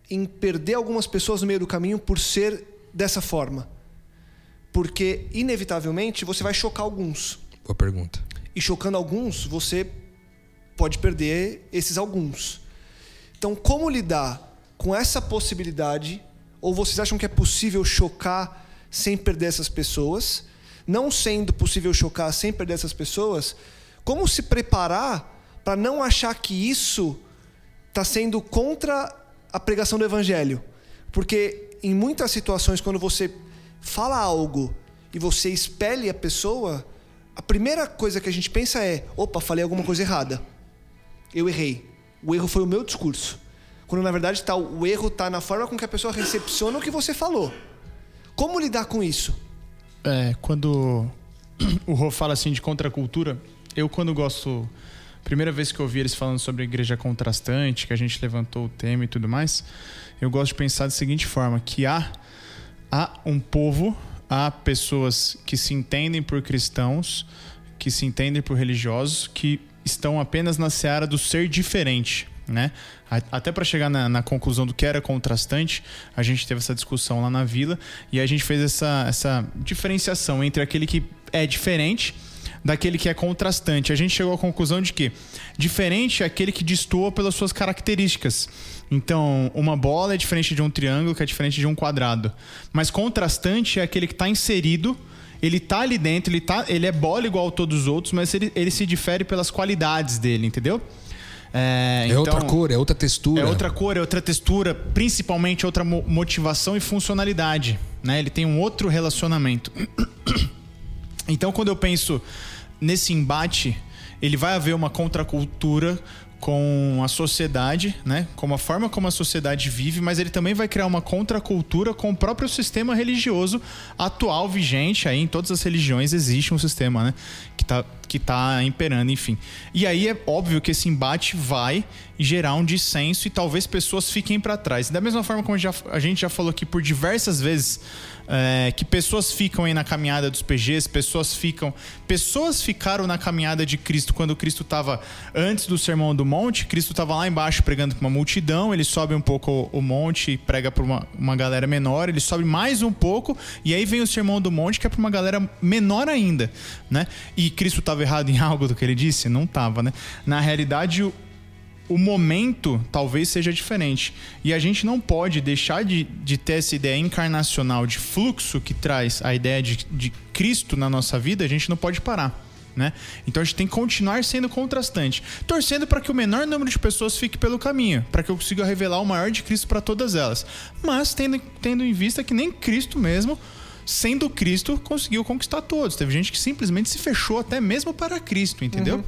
em perder algumas pessoas no meio do caminho por ser dessa forma? Porque, inevitavelmente, você vai chocar alguns. Boa pergunta. E chocando alguns, você pode perder esses alguns. Então, como lidar com essa possibilidade? Ou vocês acham que é possível chocar sem perder essas pessoas? Não sendo possível chocar sem perder essas pessoas, como se preparar para não achar que isso está sendo contra a pregação do evangelho. Porque em muitas situações, quando você fala algo e você espelha a pessoa, a primeira coisa que a gente pensa é: opa, falei alguma coisa errada. Eu errei. O erro foi o meu discurso. Quando na verdade tá, o erro está na forma com que a pessoa recepciona o que você falou. Como lidar com isso? É, quando o Rô fala assim de contracultura, eu quando gosto primeira vez que eu ouvi eles falando sobre igreja contrastante, que a gente levantou o tema e tudo mais, eu gosto de pensar da seguinte forma: que há, há um povo, há pessoas que se entendem por cristãos, que se entendem por religiosos, que estão apenas na seara do ser diferente. Né? Até para chegar na, na, conclusão do que era contrastante, a gente teve essa discussão lá na vila e a gente fez essa, essa diferenciação entre aquele que é diferente daquele que é contrastante. A gente chegou à conclusão de que diferente é aquele que destoa pelas suas características. Então, uma bola é diferente de um triângulo, que é diferente de um quadrado. Mas contrastante é aquele que está inserido ele está ali dentro, ele, tá, ele é bola igual a todos os outros, mas ele, ele se difere pelas qualidades dele, entendeu? É, é então, outra cor, é outra textura. É outra cor, é outra textura, principalmente outra motivação e funcionalidade. Né? Ele tem um outro relacionamento. Então, quando eu penso nesse embate, ele vai haver uma contracultura com a sociedade, né? Com a forma como a sociedade vive, mas ele também vai criar uma contracultura com o próprio sistema religioso atual vigente. Aí em todas as religiões existe um sistema, né? Que está que tá imperando, enfim. E aí é óbvio que esse embate vai gerar um dissenso e talvez pessoas fiquem para trás. Da mesma forma como a gente já falou aqui por diversas vezes é, que pessoas ficam aí na caminhada dos PGs, pessoas ficam. Pessoas ficaram na caminhada de Cristo quando Cristo estava antes do Sermão do Monte. Cristo estava lá embaixo pregando para uma multidão, ele sobe um pouco o, monte e prega para uma, uma galera menor, ele sobe mais um pouco, e aí vem o Sermão do Monte, que é para uma galera menor ainda. Né? E Cristo estava errado em algo do que ele disse? Não estava, né? Na realidade, o momento talvez seja diferente. E a gente não pode deixar de, de ter essa ideia encarnacional de fluxo que traz a ideia de, de Cristo na nossa vida, a gente não pode parar. Né? Então a gente tem que continuar sendo contrastante, torcendo para que o menor número de pessoas fique pelo caminho, para que eu consiga revelar o maior de Cristo para todas elas. Mas tendo, tendo em vista que nem Cristo mesmo, sendo Cristo, conseguiu conquistar todos. Teve gente que simplesmente se fechou até mesmo para Cristo, entendeu? Uhum.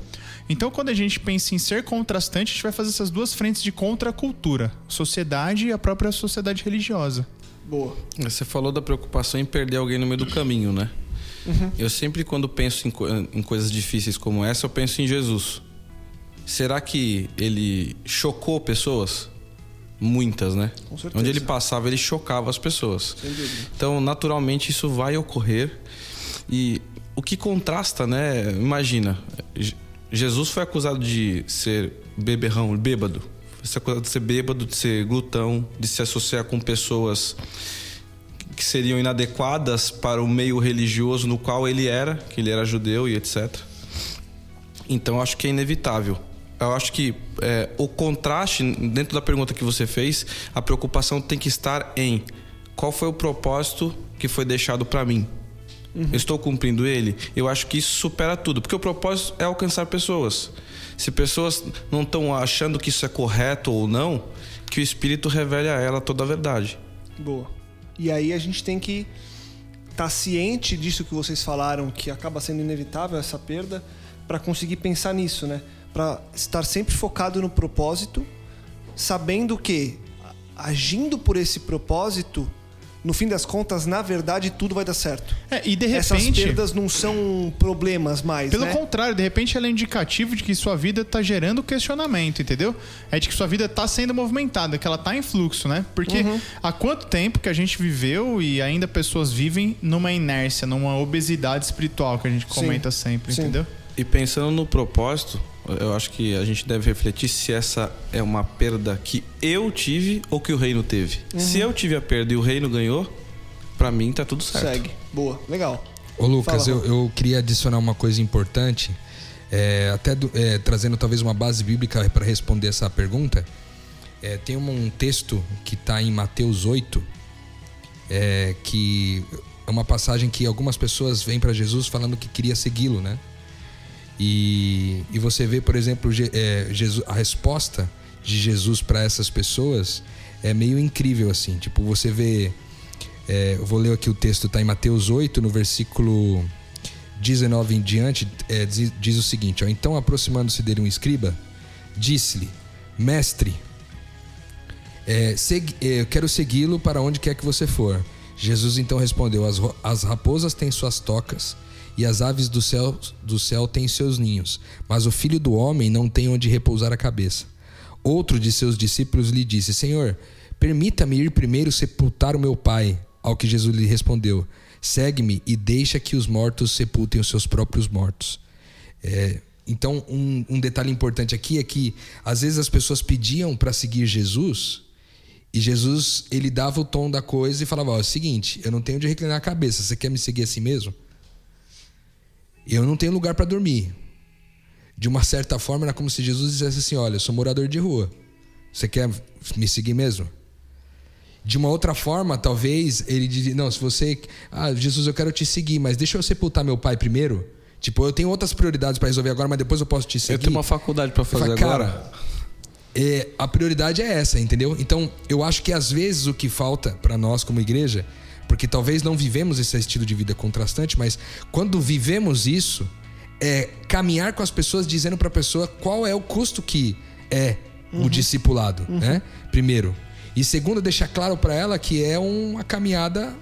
Então, quando a gente pensa em ser contrastante, a gente vai fazer essas duas frentes de contracultura: sociedade e a própria sociedade religiosa. Boa. Você falou da preocupação em perder alguém no meio do caminho, né? Eu sempre, quando penso em, co- em coisas difíceis como essa, eu penso em Jesus. Será que ele chocou pessoas? Muitas, né? Com certeza. Onde ele passava, ele chocava as pessoas. Sem dúvida. Então, naturalmente, isso vai ocorrer. E o que contrasta, né? Imagina, Jesus foi acusado de ser beberrão, bêbado. Foi acusado de ser bêbado, de ser glutão, de se associar com pessoas que seriam inadequadas para o meio religioso no qual ele era, que ele era judeu e etc. Então, acho que é inevitável. Eu acho que é, o contraste, dentro da pergunta que você fez, a preocupação tem que estar em qual foi o propósito que foi deixado para mim. Eu Estou cumprindo ele? Eu acho que isso supera tudo, porque o propósito é alcançar pessoas. Se pessoas não estão achando que isso é correto ou não, que o Espírito revele a ela toda a verdade. Boa. E aí a gente tem que estar ciente disso que vocês falaram, que acaba sendo inevitável essa perda, para conseguir pensar nisso, né? Para estar sempre focado no propósito, sabendo que agindo por esse propósito, no fim das contas, na verdade, tudo vai dar certo. É, e de Essas repente. perdas não são problemas mais, Pelo né? contrário, de repente ela é indicativo de que sua vida tá gerando questionamento, entendeu? É de que sua vida tá sendo movimentada, que ela tá em fluxo, né? Porque Uhum. há quanto tempo que a gente viveu e ainda pessoas vivem numa inércia, numa obesidade espiritual que a gente Sim. comenta sempre, Sim. entendeu? E pensando no propósito, eu acho que a gente deve refletir se essa é uma perda que eu tive ou que o reino teve. Se eu tive a perda e o reino ganhou, pra mim tá tudo certo. Segue. Boa. Legal. Ô Lucas, Fala, eu, eu queria adicionar uma coisa importante, é, até do- é, trazendo talvez uma base bíblica para responder essa pergunta. É, tem um, um texto que está em Mateus 8, é, que é uma passagem que algumas pessoas vêm para Jesus falando que queria segui-lo, né? E, e você vê, por exemplo, é, Jesus- a resposta de Jesus para essas pessoas é meio incrível assim. Tipo, você vê é, eu vou ler aqui o texto, está em Mateus 8, no versículo 19 em diante, é, diz, diz o seguinte: ó, Então, aproximando-se dele um escriba, disse-lhe: Mestre, é, é, eu quero segui-lo para onde quer que você for. Jesus então respondeu: As, as raposas têm suas tocas e as aves do céu, do céu têm seus ninhos, mas o filho do homem não tem onde repousar a cabeça. Outro de seus discípulos lhe disse: Senhor, permita-me ir primeiro sepultar o meu pai. Ao que Jesus lhe respondeu: Segue-me e deixa que os mortos sepultem os seus próprios mortos. É, então, um, um detalhe importante aqui é que às vezes as pessoas pediam para seguir Jesus e Jesus ele dava o tom da coisa e falava: Ó, é o seguinte, eu não tenho onde reclinar a cabeça, você quer me seguir assim mesmo? Eu não tenho lugar para dormir. De uma certa forma, era como se Jesus dissesse assim: Olha, eu sou morador de rua, você quer me seguir mesmo? De uma outra forma, talvez ele diria: Não, se você. Ah, Jesus, eu quero te seguir, mas deixa eu sepultar meu pai primeiro. Tipo, eu tenho outras prioridades para resolver agora, mas depois eu posso te seguir. Eu tenho uma faculdade para fazer Fala, agora. cara, é, a prioridade é essa, entendeu? Então, eu acho que às vezes o que falta para nós como igreja, porque talvez não vivemos esse estilo de vida contrastante, mas quando vivemos isso, é caminhar com as pessoas dizendo para a pessoa qual é o custo que é o discipulado, né? Primeiro. E segundo, deixar claro para ela que é uma caminhada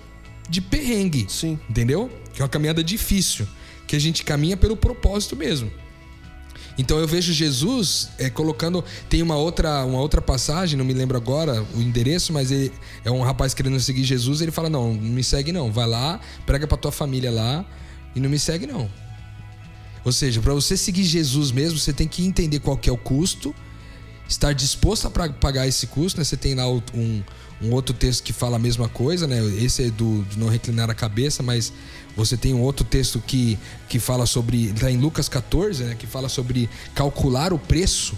de perrengue. Sim. Entendeu? Que é uma caminhada difícil. Que a gente caminha pelo propósito mesmo. Então eu vejo Jesus é, colocando. Tem uma outra, uma outra passagem, não me lembro agora o endereço, mas ele, é um rapaz querendo seguir Jesus. Ele fala: Não, não me segue não. Vai lá, prega pra tua família lá e não me segue não. Ou seja, para você seguir Jesus mesmo, você tem que entender qual que é o custo, estar disposto a pagar esse custo. Né? Você tem lá um, um outro texto que fala a mesma coisa, né? Esse é do, de não reclinar a cabeça, mas você tem um outro texto que, que fala sobre. Está em Lucas 14, né? Que fala sobre calcular o preço.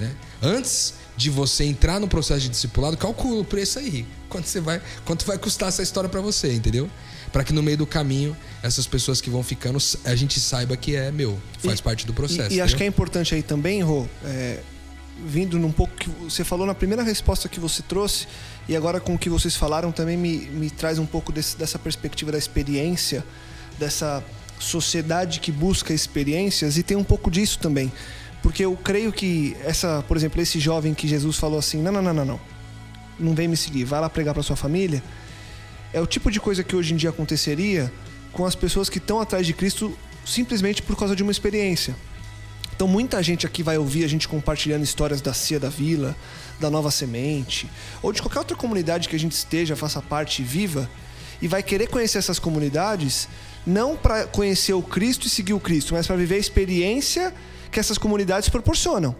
Né? Antes de você entrar no processo de discipulado, calcula o preço aí. Quanto, você vai, quanto vai custar essa história para você, entendeu? Para que no meio do caminho, essas pessoas que vão ficando, a gente saiba que é meu, faz E- parte do processo. E, e acho que é importante aí também, Rô, é, vindo num pouco que você falou na primeira resposta que você trouxe, e agora com o que vocês falaram também me, me traz um pouco desse- dessa perspectiva da experiência, dessa sociedade que busca experiências e tem um pouco disso também. Porque eu creio que essa, por exemplo, esse jovem que Jesus falou assim: "Não, não, não, não, não. Não vem me seguir, vai lá pregar para sua família". É o tipo de coisa que hoje em dia aconteceria com as pessoas que estão atrás de Cristo simplesmente por causa de uma experiência. Então muita gente aqui vai ouvir a gente compartilhando histórias da Cia da Vila, da Nova Semente, ou de qualquer outra comunidade que a gente esteja, faça parte viva, e vai querer conhecer essas comunidades não para conhecer o Cristo e seguir o Cristo, mas para viver a experiência que essas comunidades proporcionam.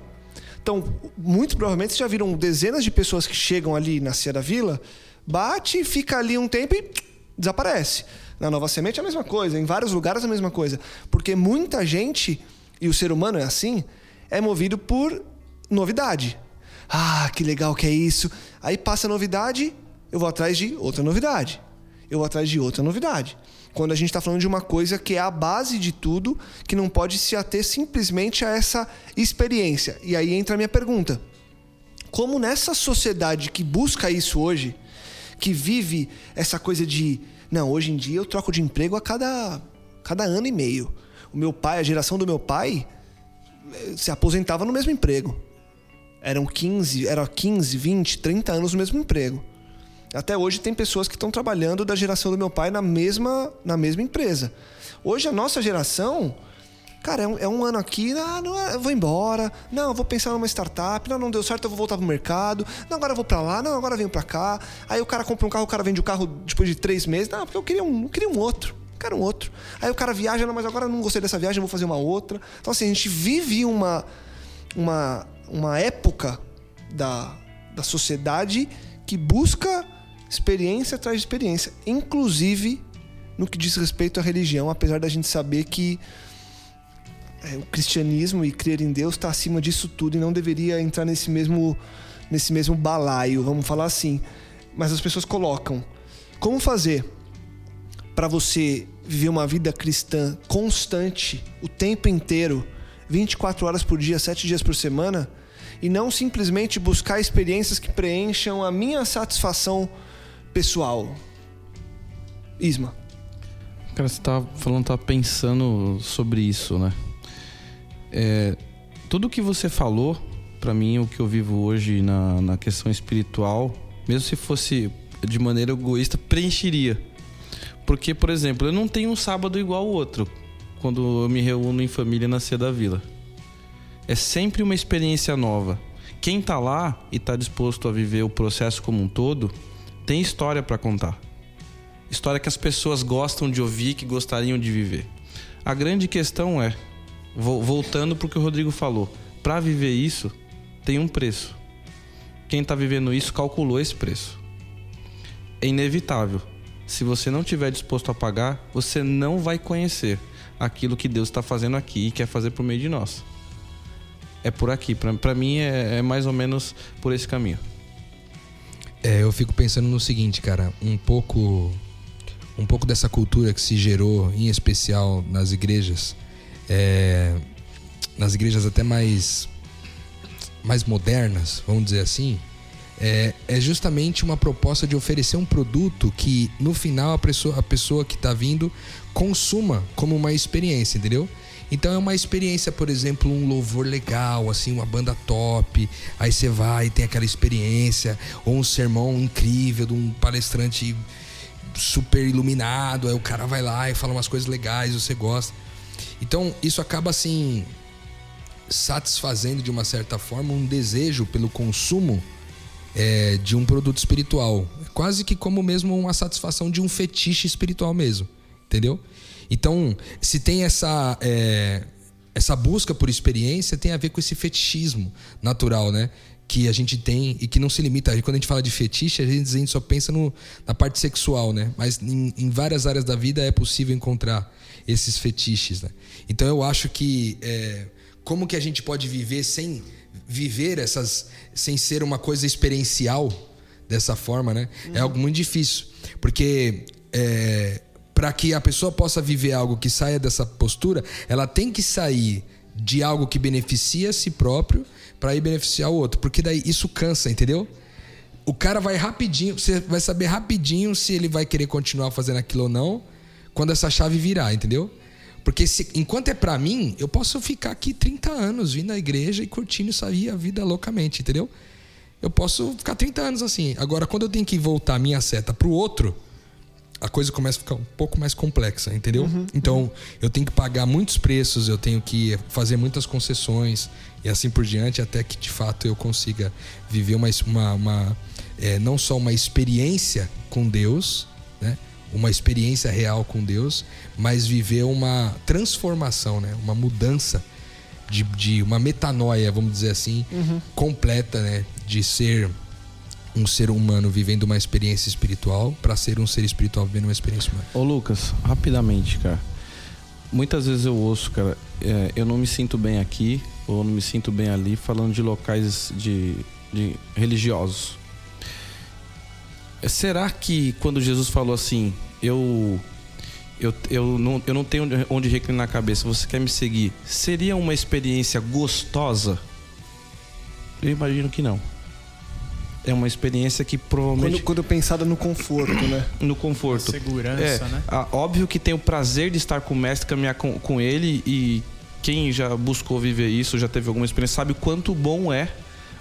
Então, muito provavelmente já viram dezenas de pessoas que chegam ali na Cia da Vila, bate, fica ali um tempo e desaparece. Na Nova Semente é a mesma coisa, em vários lugares é a mesma coisa. Porque muita gente e o ser humano é assim, é movido por novidade. Ah, que legal que é isso. Aí passa a novidade, eu vou atrás de outra novidade. Eu vou atrás de outra novidade. Quando a gente está falando de uma coisa que é a base de tudo, que não pode se ater simplesmente a essa experiência. E aí entra a minha pergunta: como nessa sociedade que busca isso hoje, que vive essa coisa de, não, hoje em dia eu troco de emprego a cada, cada ano e meio. O meu pai, a geração do meu pai, eh, se aposentava no mesmo emprego. Eram 15, era 15, 20, 30 anos no mesmo emprego. Até hoje tem pessoas que estão trabalhando da geração do meu pai na mesma, na mesma empresa. Hoje a nossa geração, cara, é um, é um ano aqui, ah, não, eu vou embora, não, eu vou pensar numa startup, não, não deu certo, eu vou voltar pro mercado, não, agora eu vou para lá, não, agora eu venho para cá. Aí o cara compra um carro, o cara vende o carro depois de três meses, não, porque eu queria um, eu queria um outro quero um outro. Aí o cara viaja, mas agora não gostei dessa viagem, vou fazer uma outra. Então, assim, a gente vive uma, uma, uma época da, da sociedade que busca experiência atrás de experiência, inclusive no que diz respeito à religião, apesar da gente saber que é, o cristianismo e crer em Deus está acima disso tudo e não deveria entrar nesse mesmo, nesse mesmo balaio, vamos falar assim. Mas as pessoas colocam. Como fazer para você viver uma vida cristã constante, o tempo inteiro, 24 horas por dia, 7 dias por semana, e não simplesmente buscar experiências que preencham a minha satisfação pessoal. Isma. Cara, você tá falando, tá pensando sobre isso, né? É, tudo que você falou, para mim, o que eu vivo hoje na, na questão espiritual, mesmo se fosse de maneira egoísta, preencheria porque, por exemplo, eu não tenho um sábado igual ao outro quando eu me reúno em família na Cia da Vila. É sempre uma experiência nova. Quem tá lá e tá disposto a viver o processo como um todo, tem história para contar. História que as pessoas gostam de ouvir, que gostariam de viver. A grande questão é, voltando para o que o Rodrigo falou, para viver isso tem um preço. Quem está vivendo isso calculou esse preço. É inevitável se você não estiver disposto a pagar, você não vai conhecer aquilo que Deus está fazendo aqui e quer fazer por meio de nós. É por aqui. Para mim, é, é, mais ou menos por esse caminho. É, eu fico pensando no seguinte, cara. Um pouco, um pouco dessa cultura que se gerou, em especial nas igrejas, é, nas igrejas até mais, mais modernas, vamos dizer assim, é, é, justamente uma proposta de oferecer um produto que no final a pessoa, a pessoa que está vindo consuma como uma experiência, entendeu? Então é uma experiência, por exemplo, um louvor legal, assim, uma banda top. Aí você vai e tem aquela experiência, ou um sermão incrível de um palestrante super iluminado. Aí o cara vai lá e fala umas coisas legais, você gosta. Então isso acaba assim satisfazendo de uma certa forma um desejo pelo consumo é, de um produto espiritual. Quase que como mesmo uma satisfação de um fetiche espiritual mesmo. Entendeu? Então, se tem essa, é, essa busca por experiência, tem a ver com esse fetichismo natural, né? Que a gente tem e que não se limita. Quando a gente fala de fetiche, a gente, a gente só pensa no, na parte sexual, né? Mas em, em, várias áreas da vida é possível encontrar esses fetiches, né? Então eu acho que é, como que a gente pode viver sem viver essas sem ser uma coisa experiencial dessa forma, né? Uhum. É algo muito difícil, porque é, para que a pessoa possa viver algo que saia dessa postura, ela tem que sair de algo que beneficia a si próprio para ir beneficiar o outro, porque daí isso cansa, entendeu? O cara vai rapidinho, você vai saber rapidinho se ele vai querer continuar fazendo aquilo ou não, quando essa chave virar, entendeu? Porque se, enquanto é pra mim, eu posso ficar aqui 30 anos vindo à igreja e curtindo isso aí a vida loucamente, entendeu? Eu posso ficar 30 anos assim. Agora, quando eu tenho que voltar a minha seta pro outro, a coisa começa a ficar um pouco mais complexa, entendeu? então, eu tenho que pagar muitos preços, eu tenho que fazer muitas concessões e assim por diante, até que de fato eu consiga viver uma, uma, uma é, não só uma experiência com Deus, né? Uma experiência real com Deus, mas viver uma transformação, né? Uma mudança de, de uma metanoia, vamos dizer assim, completa, né? De ser um ser humano vivendo uma experiência espiritual para ser um ser espiritual vivendo uma experiência humana. Ô Lucas, rapidamente, cara. Muitas vezes eu ouço, cara, é, eu não me sinto bem aqui ou não me sinto bem ali falando de locais de, de religiosos. Será que quando Jesus falou assim, eu eu, eu, não, eu não tenho onde- reclinar a cabeça, você quer me seguir, seria uma experiência gostosa? Eu imagino que não. É uma experiência que provavelmente Quando, quando pensada no conforto, né? no conforto. Segurança, é, né? ah, óbvio que tem o prazer de estar com o mestre, caminhar com, com ele e quem já buscou viver isso, já teve alguma experiência, sabe o quanto bom é,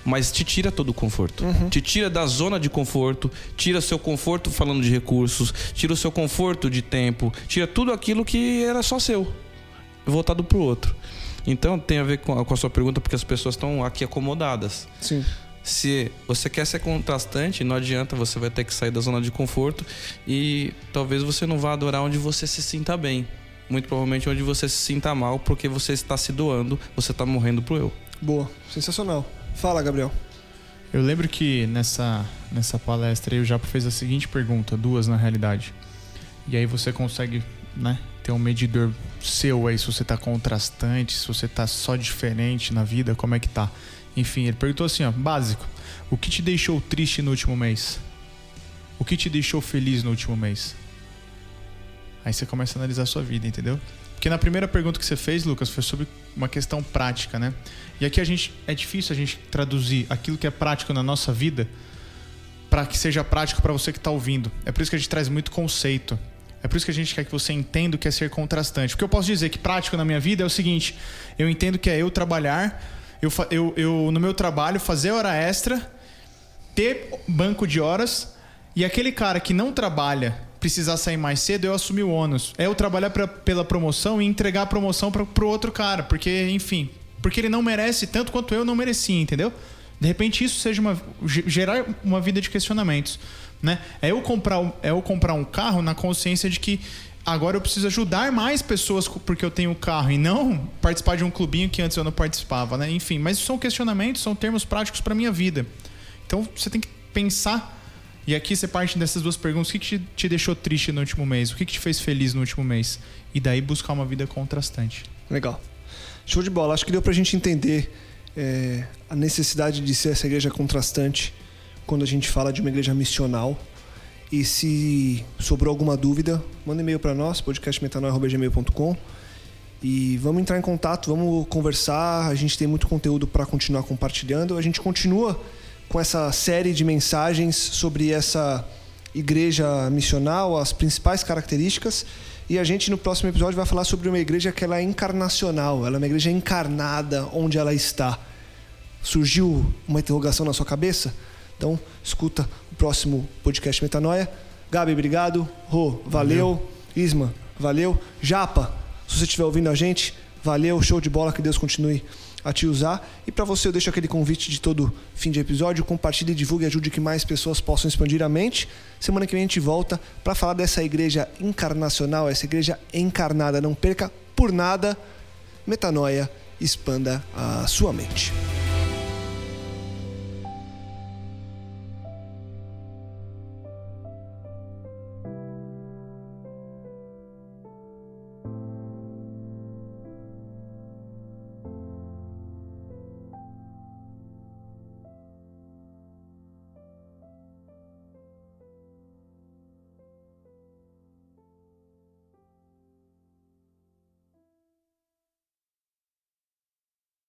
mas te tira todo o conforto. Te tira da zona de conforto, tira seu conforto falando de recursos, tira o seu conforto de tempo, tira tudo aquilo que era só seu, voltado pro outro. Então tem a ver com a, com a sua pergunta, porque as pessoas estão aqui acomodadas. Sim. Se você quer ser contrastante, não adianta, você vai ter que sair da zona de conforto e talvez você não vá adorar onde você se sinta bem. Muito provavelmente onde você se sinta mal, porque você está se doando, você está morrendo pro eu. Boa. Sensacional. Fala, Gabriel. Eu lembro que nessa, nessa palestra aí o Japo fez a seguinte pergunta, duas na realidade. E aí você consegue, né, ter um medidor seu aí, se você tá contrastante, se você tá só diferente na vida, como é que tá. Enfim, ele perguntou assim, ó, básico. O que te deixou triste no último mês? O que te deixou feliz no último mês? Aí você começa a analisar a sua vida, entendeu? Porque na primeira pergunta que você fez, Lucas, foi sobre uma questão prática, né? E aqui a gente é difícil a gente traduzir aquilo que é prático na nossa vida para que seja prático para você que está ouvindo. É por isso que a gente traz muito conceito. É por isso que a gente quer que você entenda o que é ser contrastante. Porque eu posso dizer que prático na minha vida é o seguinte: eu entendo que é eu trabalhar, eu, eu, eu no meu trabalho fazer hora extra, ter banco de horas e aquele cara que não trabalha precisar sair mais cedo, eu assumir o ônus. É eu trabalhar pra- pela promoção e entregar a promoção para pro outro cara, porque, enfim, porque ele não merece tanto quanto eu não merecia, entendeu? De repente isso seja uma ge- gerar uma vida de questionamentos, né? É eu comprar é eu comprar um carro na consciência de que agora eu preciso ajudar mais pessoas porque eu tenho o carro e não participar de um clubinho que antes eu não participava, né? Enfim, mas são questionamentos, são termos práticos para minha vida. Então você tem que pensar. E aqui você parte dessas duas perguntas: o que, que te, te deixou triste no último mês? O que, que te fez feliz no último mês? E daí buscar uma vida contrastante. Legal. Show de bola. Acho que deu pra gente entender é, a necessidade de ser essa igreja contrastante quando a gente fala de uma igreja missional. E se sobrou alguma dúvida, manda e-mail para nós, podcastmetanoia.gmail.com e vamos entrar em contato, vamos conversar. A gente tem muito conteúdo para continuar compartilhando. A gente continua com essa série de mensagens sobre essa igreja missional, as principais características. E a gente no próximo episódio vai falar sobre uma igreja que ela é encarnacional, ela é uma igreja encarnada onde ela está. Surgiu uma interrogação na sua cabeça? Então, escuta o próximo podcast Metanoia. Gabi, obrigado. Rô, valeu. Isma, valeu. Japa, se você estiver ouvindo a gente, valeu. Show de bola, que Deus continue a te usar. E para você, eu deixo aquele convite de todo fim de episódio. Compartilhe, divulgue ajude que mais pessoas possam expandir a mente. Semana que vem a gente volta para falar dessa igreja encarnacional, essa igreja encarnada. Não perca por nada. Metanoia, expanda a sua mente.